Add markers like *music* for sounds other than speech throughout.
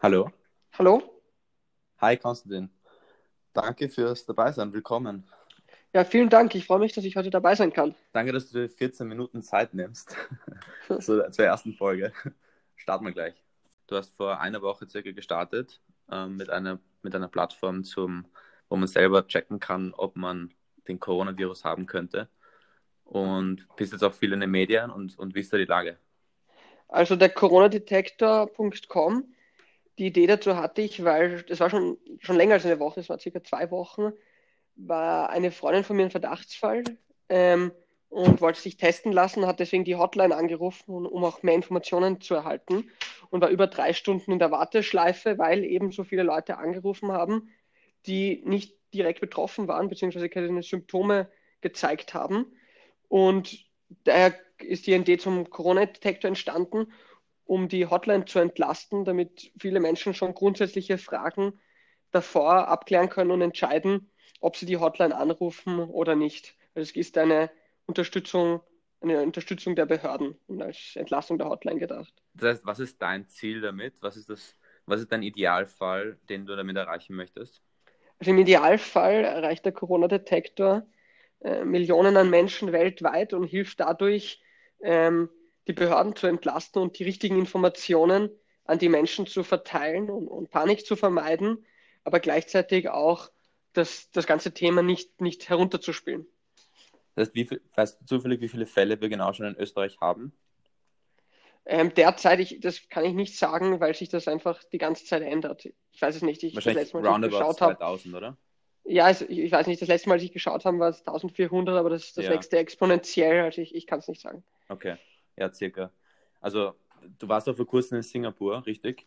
Hallo. Hallo? Hi Konstantin. Danke fürs Dabeisein. Willkommen. Ja, vielen Dank. Ich freue mich, dass ich heute dabei sein kann. Danke, dass du dir 14 Minuten Zeit nimmst. *laughs* so, zur ersten Folge. Starten wir gleich. Du hast vor einer Woche circa gestartet ähm, mit, einer, mit einer Plattform, zum, wo man selber checken kann, ob man den Coronavirus haben könnte. Und bist jetzt auch viel in den Medien und, und wie ist da die Lage? Also der coronadetektor.com, die Idee dazu hatte ich, weil das war schon, schon länger als eine Woche, es war circa zwei Wochen, war eine Freundin von mir ein Verdachtsfall ähm, und wollte sich testen lassen, hat deswegen die Hotline angerufen, um auch mehr Informationen zu erhalten und war über drei Stunden in der Warteschleife, weil eben so viele Leute angerufen haben, die nicht direkt betroffen waren, beziehungsweise keine Symptome gezeigt haben. Und daher ist die Idee zum Corona-Detektor entstanden, um die Hotline zu entlasten, damit viele Menschen schon grundsätzliche Fragen davor abklären können und entscheiden, ob sie die Hotline anrufen oder nicht. Also es ist eine Unterstützung, eine Unterstützung der Behörden und als Entlastung der Hotline gedacht. Das heißt, was ist dein Ziel damit? Was ist das, was ist dein Idealfall, den du damit erreichen möchtest? Also im Idealfall erreicht der Corona-Detektor äh, Millionen an Menschen weltweit und hilft dadurch, ähm, die Behörden zu entlasten und die richtigen Informationen an die Menschen zu verteilen und, und Panik zu vermeiden, aber gleichzeitig auch das, das ganze Thema nicht, nicht herunterzuspielen. Das heißt, wie viel, weißt du zufällig, wie viele Fälle wir genau schon in Österreich haben? Ähm, derzeit, ich, das kann ich nicht sagen, weil sich das einfach die ganze Zeit ändert. Ich weiß es nicht. Ich, Wahrscheinlich das Mal, roundabout 2000, hab, oder? Ja, also ich, ich, weiß nicht, das letzte Mal, als ich geschaut habe, war es 1400, aber das, das ja. wächst ja exponentiell, also ich, ich kann es nicht sagen. Okay, ja, circa. Also, du warst auch vor kurzem in Singapur, richtig?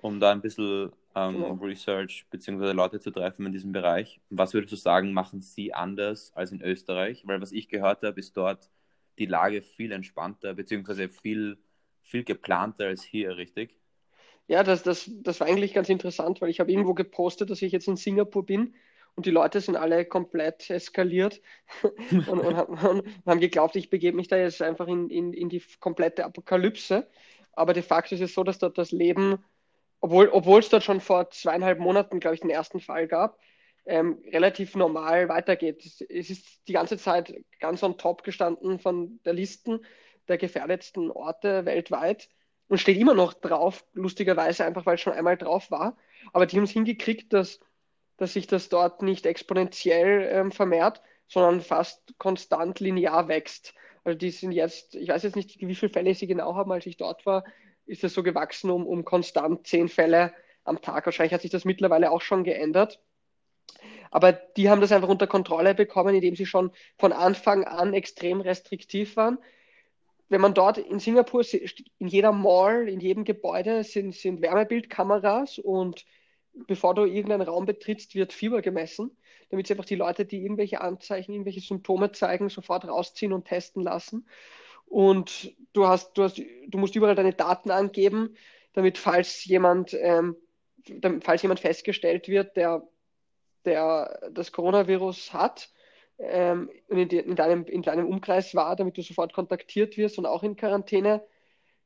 Um da ein bisschen ähm, genau. Research bzw. Leute zu treffen in diesem Bereich. Was würdest du sagen, machen sie anders als in Österreich? Weil was ich gehört habe, ist dort die Lage viel entspannter bzw. viel, viel geplanter als hier, richtig? Ja, das, das, das war eigentlich ganz interessant, weil ich habe irgendwo gepostet, dass ich jetzt in Singapur bin und die Leute sind alle komplett eskaliert *laughs* und, und, und, haben geglaubt, ich begebe mich da jetzt einfach in, in, in die komplette Apokalypse. Aber de facto ist es so, dass dort das Leben obwohl, obwohl es dort schon vor zweieinhalb Monaten, glaube ich, den ersten Fall gab, ähm, relativ normal weitergeht. Es, es ist die ganze Zeit ganz on top gestanden von der Listen der gefährdetsten Orte weltweit und steht immer noch drauf, lustigerweise einfach, weil es schon einmal drauf war. Aber die haben es hingekriegt, dass, dass sich das dort nicht exponentiell ähm, vermehrt, sondern fast konstant linear wächst. Also die sind jetzt, ich weiß jetzt nicht, wie viele Fälle sie genau haben, als ich dort war, ist es so gewachsen um, um konstant zehn Fälle am Tag. Wahrscheinlich hat sich das mittlerweile auch schon geändert. Aber die haben das einfach unter Kontrolle bekommen, indem sie schon von Anfang an extrem restriktiv waren. Wenn man dort in Singapur, in jeder Mall, in jedem Gebäude sind, sind Wärmebildkameras und bevor du irgendeinen Raum betrittst, wird Fieber gemessen, damit sie einfach die Leute, die irgendwelche Anzeichen, irgendwelche Symptome zeigen, sofort rausziehen und testen lassen. Und du hast, du hast, du musst überall deine Daten angeben, damit falls jemand, ähm, falls jemand festgestellt wird, der, der das Coronavirus hat ähm, in, in, deinem, in deinem Umkreis war, damit du sofort kontaktiert wirst und auch in Quarantäne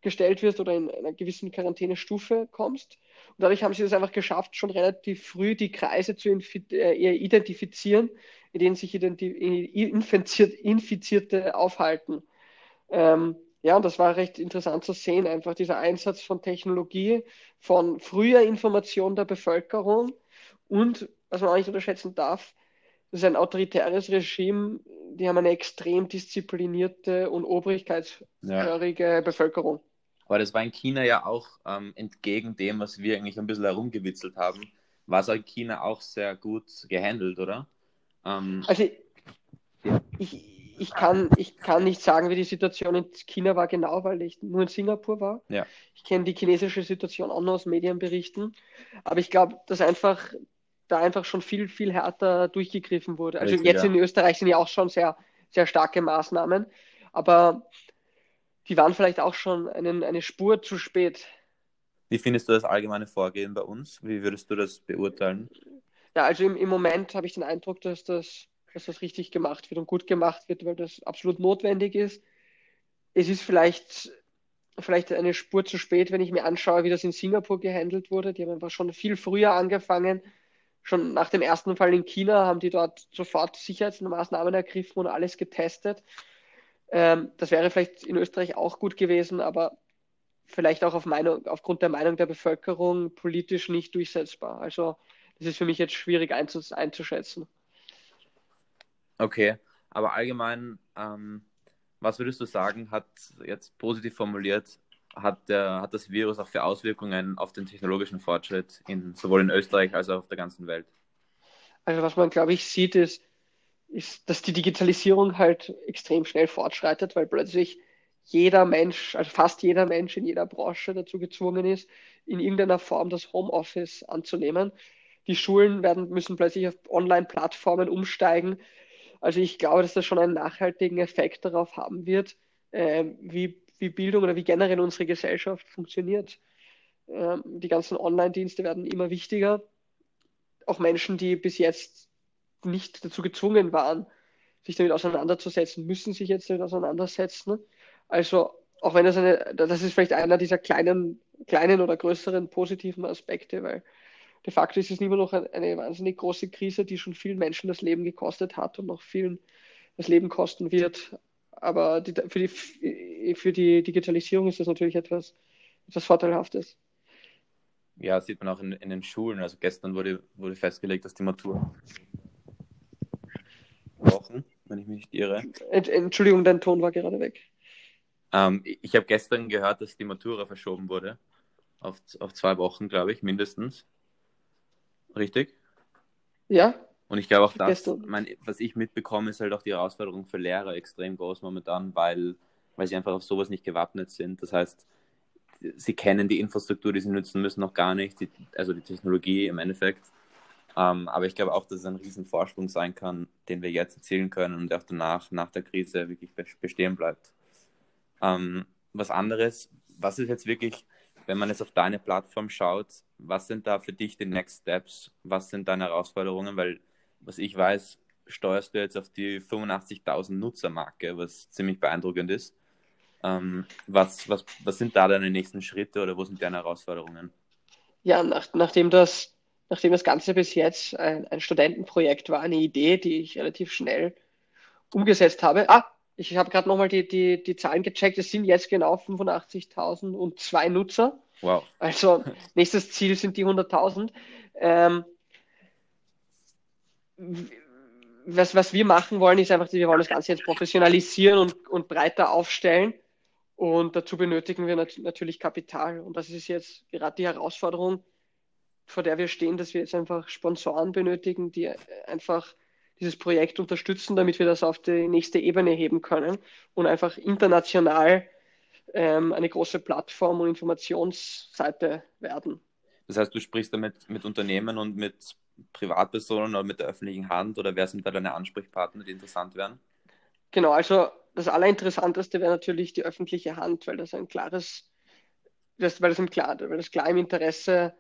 gestellt wirst oder in einer gewissen Quarantänestufe kommst. Und dadurch haben sie es einfach geschafft, schon relativ früh die Kreise zu äh, identifizieren, in denen sich infiziert, Infizierte aufhalten. Ähm, ja, und das war recht interessant zu sehen, einfach dieser Einsatz von Technologie, von früher Information der Bevölkerung und, was man auch nicht unterschätzen darf, das ist ein autoritäres Regime, die haben eine extrem disziplinierte und obrigkeitshörige ja. Bevölkerung. Aber das war in China ja auch ähm, entgegen dem, was wir eigentlich ein bisschen herumgewitzelt haben, war es in China auch sehr gut gehandelt, oder? Ähm, also ich, ich kann, ich kann nicht sagen, wie die Situation in China war genau, weil ich nur in Singapur war. Ja. Ich kenne die chinesische Situation auch nur aus Medienberichten. Aber ich glaube, dass einfach da einfach schon viel, viel härter durchgegriffen wurde. Also Richtig, jetzt ja. in Österreich sind ja auch schon sehr, sehr starke Maßnahmen. Aber die waren vielleicht auch schon einen, eine Spur zu spät. Wie findest du das allgemeine Vorgehen bei uns? Wie würdest du das beurteilen? Ja, also im, im Moment habe ich den Eindruck, dass das dass das richtig gemacht wird und gut gemacht wird, weil das absolut notwendig ist. Es ist vielleicht, vielleicht eine Spur zu spät, wenn ich mir anschaue, wie das in Singapur gehandelt wurde. Die haben einfach schon viel früher angefangen. Schon nach dem ersten Fall in China haben die dort sofort Sicherheitsmaßnahmen ergriffen und alles getestet. Ähm, das wäre vielleicht in Österreich auch gut gewesen, aber vielleicht auch auf Meinung, aufgrund der Meinung der Bevölkerung politisch nicht durchsetzbar. Also das ist für mich jetzt schwierig einzuschätzen. Okay, aber allgemein, ähm, was würdest du sagen, hat jetzt positiv formuliert, hat, der, hat das Virus auch für Auswirkungen auf den technologischen Fortschritt in, sowohl in Österreich als auch auf der ganzen Welt? Also was man, glaube ich, sieht, ist, ist, dass die Digitalisierung halt extrem schnell fortschreitet, weil plötzlich jeder Mensch, also fast jeder Mensch in jeder Branche dazu gezwungen ist, in irgendeiner Form das Homeoffice anzunehmen. Die Schulen werden, müssen plötzlich auf Online-Plattformen umsteigen. Also ich glaube, dass das schon einen nachhaltigen Effekt darauf haben wird, äh, wie, wie Bildung oder wie generell unsere Gesellschaft funktioniert. Ähm, die ganzen Online-Dienste werden immer wichtiger. Auch Menschen, die bis jetzt nicht dazu gezwungen waren, sich damit auseinanderzusetzen, müssen sich jetzt damit auseinandersetzen. Also auch wenn das eine, das ist vielleicht einer dieser kleinen, kleinen oder größeren positiven Aspekte, weil de facto ist es immer noch eine wahnsinnig große Krise, die schon vielen Menschen das Leben gekostet hat und noch vielen das Leben kosten wird. Aber die, für, die, für die Digitalisierung ist das natürlich etwas, etwas Vorteilhaftes. Ja, sieht man auch in, in den Schulen. Also gestern wurde, wurde festgelegt, dass die Matur Wochen, wenn ich mich nicht irre. Entschuldigung, dein Ton war gerade weg. Ähm, ich habe gestern gehört, dass die Matura verschoben wurde. Auf, auf zwei Wochen, glaube ich, mindestens. Richtig? Ja. Und ich glaube auch, dass, mein, was ich mitbekomme, ist halt auch die Herausforderung für Lehrer extrem groß momentan, weil, weil sie einfach auf sowas nicht gewappnet sind. Das heißt, sie kennen die Infrastruktur, die sie nutzen müssen, noch gar nicht, die, also die Technologie im Endeffekt. Ähm, aber ich glaube auch, dass es ein Riesenvorsprung sein kann, den wir jetzt erzielen können und auch danach, nach der Krise, wirklich bestehen bleibt. Ähm, was anderes, was ist jetzt wirklich, wenn man jetzt auf deine Plattform schaut, was sind da für dich die Next Steps? Was sind deine Herausforderungen? Weil, was ich weiß, steuerst du jetzt auf die 85.000 Nutzermarke, was ziemlich beeindruckend ist. Ähm, was, was, was sind da deine nächsten Schritte oder wo sind deine Herausforderungen? Ja, nach, nachdem, das, nachdem das Ganze bis jetzt ein, ein Studentenprojekt war, eine Idee, die ich relativ schnell umgesetzt habe. Ah, ich habe gerade nochmal die, die, die Zahlen gecheckt. Es sind jetzt genau 85.000 und zwei Nutzer. Wow. Also *laughs* nächstes Ziel sind die 100.000. Ähm, was, was wir machen wollen, ist einfach, wir wollen das Ganze jetzt professionalisieren und, und breiter aufstellen. Und dazu benötigen wir nat natürlich Kapital. Und das ist jetzt gerade die Herausforderung, vor der wir stehen, dass wir jetzt einfach Sponsoren benötigen, die einfach dieses Projekt unterstützen, damit wir das auf die nächste Ebene heben können und einfach international ähm, eine große Plattform und Informationsseite werden. Das heißt, du sprichst damit mit Unternehmen und mit Privatpersonen oder mit der öffentlichen Hand oder wer sind da deine Ansprechpartner, die interessant wären? Genau, also das Allerinteressanteste wäre natürlich die öffentliche Hand, weil das ein klares, das, weil, das im klar, weil das klar im Interesse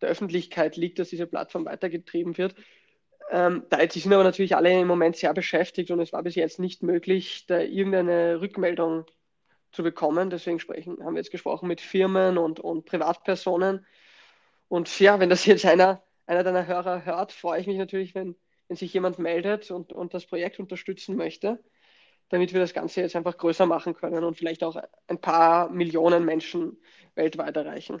der Öffentlichkeit liegt, dass diese Plattform weitergetrieben wird. Ähm, da, die sind aber natürlich alle im Moment sehr beschäftigt und es war bis jetzt nicht möglich, da irgendeine Rückmeldung zu bekommen. Deswegen sprechen, haben wir jetzt gesprochen mit Firmen und, und Privatpersonen. Und ja, wenn das jetzt einer, einer deiner Hörer hört, freue ich mich natürlich, wenn, wenn sich jemand meldet und, und das Projekt unterstützen möchte, damit wir das Ganze jetzt einfach größer machen können und vielleicht auch ein paar Millionen Menschen weltweit erreichen.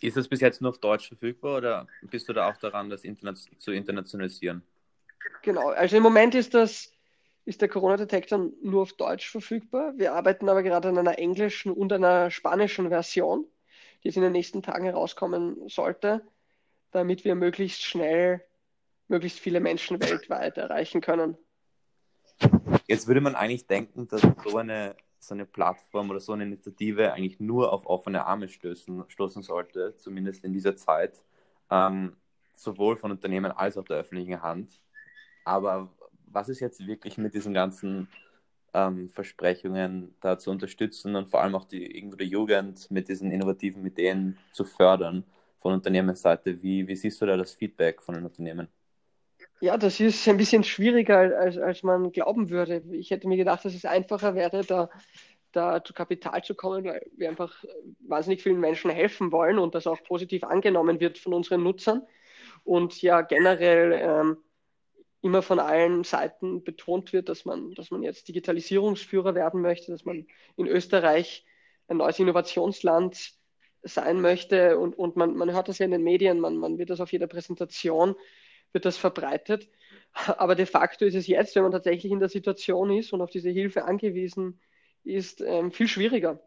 Ist das bis jetzt nur auf Deutsch verfügbar oder bist du da auch daran, das Internet zu internationalisieren? Genau, also im Moment ist das ist der Corona-Detektor nur auf Deutsch verfügbar. Wir arbeiten aber gerade an einer englischen und einer spanischen Version, die jetzt in den nächsten Tagen herauskommen sollte, damit wir möglichst schnell möglichst viele Menschen weltweit erreichen können. Jetzt würde man eigentlich denken, dass so eine so eine Plattform oder so eine Initiative eigentlich nur auf offene Arme stößen, stoßen sollte, zumindest in dieser Zeit, ähm, sowohl von Unternehmen als auch der öffentlichen Hand. Aber was ist jetzt wirklich mit diesen ganzen ähm, Versprechungen da zu unterstützen und vor allem auch die, irgendwo die Jugend mit diesen innovativen Ideen zu fördern von Unternehmensseite? Wie, wie siehst du da das Feedback von den Unternehmen? Ja, das ist ein bisschen schwieriger, als, als man glauben würde. Ich hätte mir gedacht, dass es einfacher wäre, da, da zu Kapital zu kommen, weil wir einfach wahnsinnig vielen Menschen helfen wollen und das auch positiv angenommen wird von unseren Nutzern. Und ja, generell ähm, immer von allen Seiten betont wird, dass man, dass man jetzt Digitalisierungsführer werden möchte, dass man in Österreich ein neues Innovationsland sein möchte. Und, und man, man hört das ja in den Medien, man, man wird das auf jeder Präsentation wird das verbreitet. Aber de facto ist es jetzt, wenn man tatsächlich in der Situation ist und auf diese Hilfe angewiesen ist, ähm, viel schwieriger.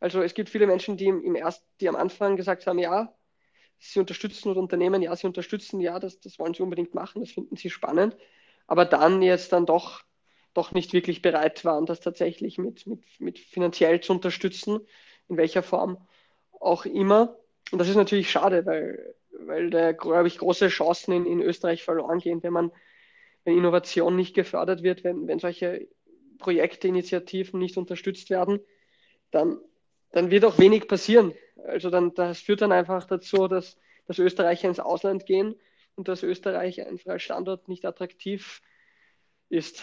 Also es gibt viele Menschen, die im, erst, die am Anfang gesagt haben, ja, sie unterstützen oder Unternehmen, ja, sie unterstützen, ja, das, das wollen sie unbedingt machen, das finden sie spannend, aber dann jetzt dann doch, doch nicht wirklich bereit waren, das tatsächlich mit, mit, mit finanziell zu unterstützen, in welcher Form auch immer. Und das ist natürlich schade, weil weil da, glaube ich, große Chancen in, in Österreich verloren gehen, wenn man, wenn Innovation nicht gefördert wird, wenn, wenn solche Projekte, Initiativen nicht unterstützt werden, dann, dann wird auch wenig passieren. Also dann, das führt dann einfach dazu, dass, dass Österreicher ins Ausland gehen und dass Österreich einfach als Standort nicht attraktiv ist.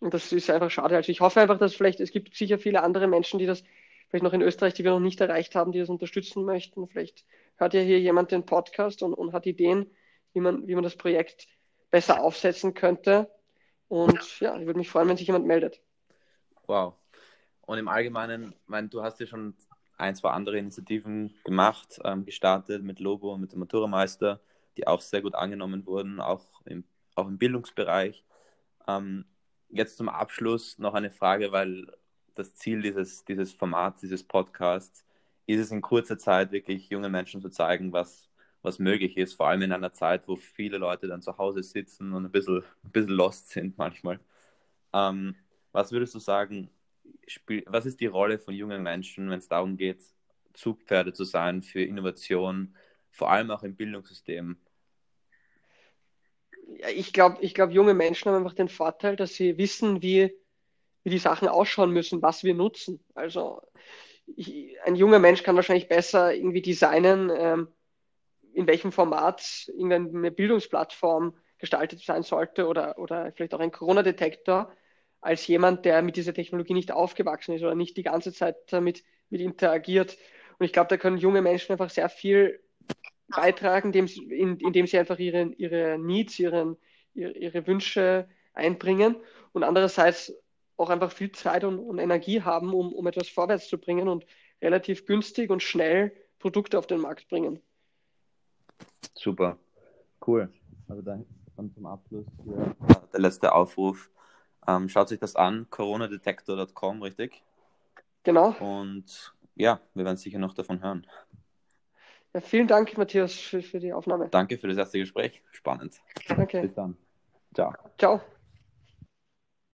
Und das ist einfach schade. Also ich hoffe einfach, dass vielleicht, es gibt sicher viele andere Menschen, die das vielleicht noch in Österreich, die wir noch nicht erreicht haben, die das unterstützen möchten. Vielleicht hört ja hier jemand den Podcast und, und hat Ideen, wie man, wie man das Projekt besser aufsetzen könnte. Und ja, ich würde mich freuen, wenn sich jemand meldet. Wow. Und im Allgemeinen, mein, du hast ja schon ein, zwei andere Initiativen gemacht, ähm, gestartet mit Lobo und mit dem Maturameister, die auch sehr gut angenommen wurden, auch im, auch im Bildungsbereich. Ähm, jetzt zum Abschluss noch eine Frage, weil das Ziel dieses, dieses Formats, dieses Podcasts, ist es in kurzer Zeit wirklich jungen Menschen zu zeigen, was, was möglich ist, vor allem in einer Zeit, wo viele Leute dann zu Hause sitzen und ein bisschen, ein bisschen lost sind manchmal. Ähm, was würdest du sagen, spiel, was ist die Rolle von jungen Menschen, wenn es darum geht, Zugpferde zu sein für Innovation, vor allem auch im Bildungssystem? Ich glaube, ich glaub, junge Menschen haben einfach den Vorteil, dass sie wissen, wie wie die Sachen ausschauen müssen, was wir nutzen. Also ich, ein junger Mensch kann wahrscheinlich besser irgendwie designen, ähm, in welchem Format irgendeine Bildungsplattform gestaltet sein sollte oder, oder vielleicht auch ein Corona-Detektor, als jemand, der mit dieser Technologie nicht aufgewachsen ist oder nicht die ganze Zeit damit mit interagiert. Und ich glaube, da können junge Menschen einfach sehr viel beitragen, indem, indem sie einfach ihre, ihre Needs, ihren, ihre, ihre Wünsche einbringen. Und andererseits auch einfach viel Zeit und, und Energie haben, um, um etwas vorwärts zu bringen und relativ günstig und schnell Produkte auf den Markt bringen. Super, cool. Also dann, dann zum Abschluss hier der letzte Aufruf. Ähm, schaut sich das an, coronadetektor.com, richtig? Genau. Und ja, wir werden sicher noch davon hören. Ja, vielen Dank, Matthias, für, für die Aufnahme. Danke für das erste Gespräch. Spannend. Danke. Bis dann. Ciao. Ciao.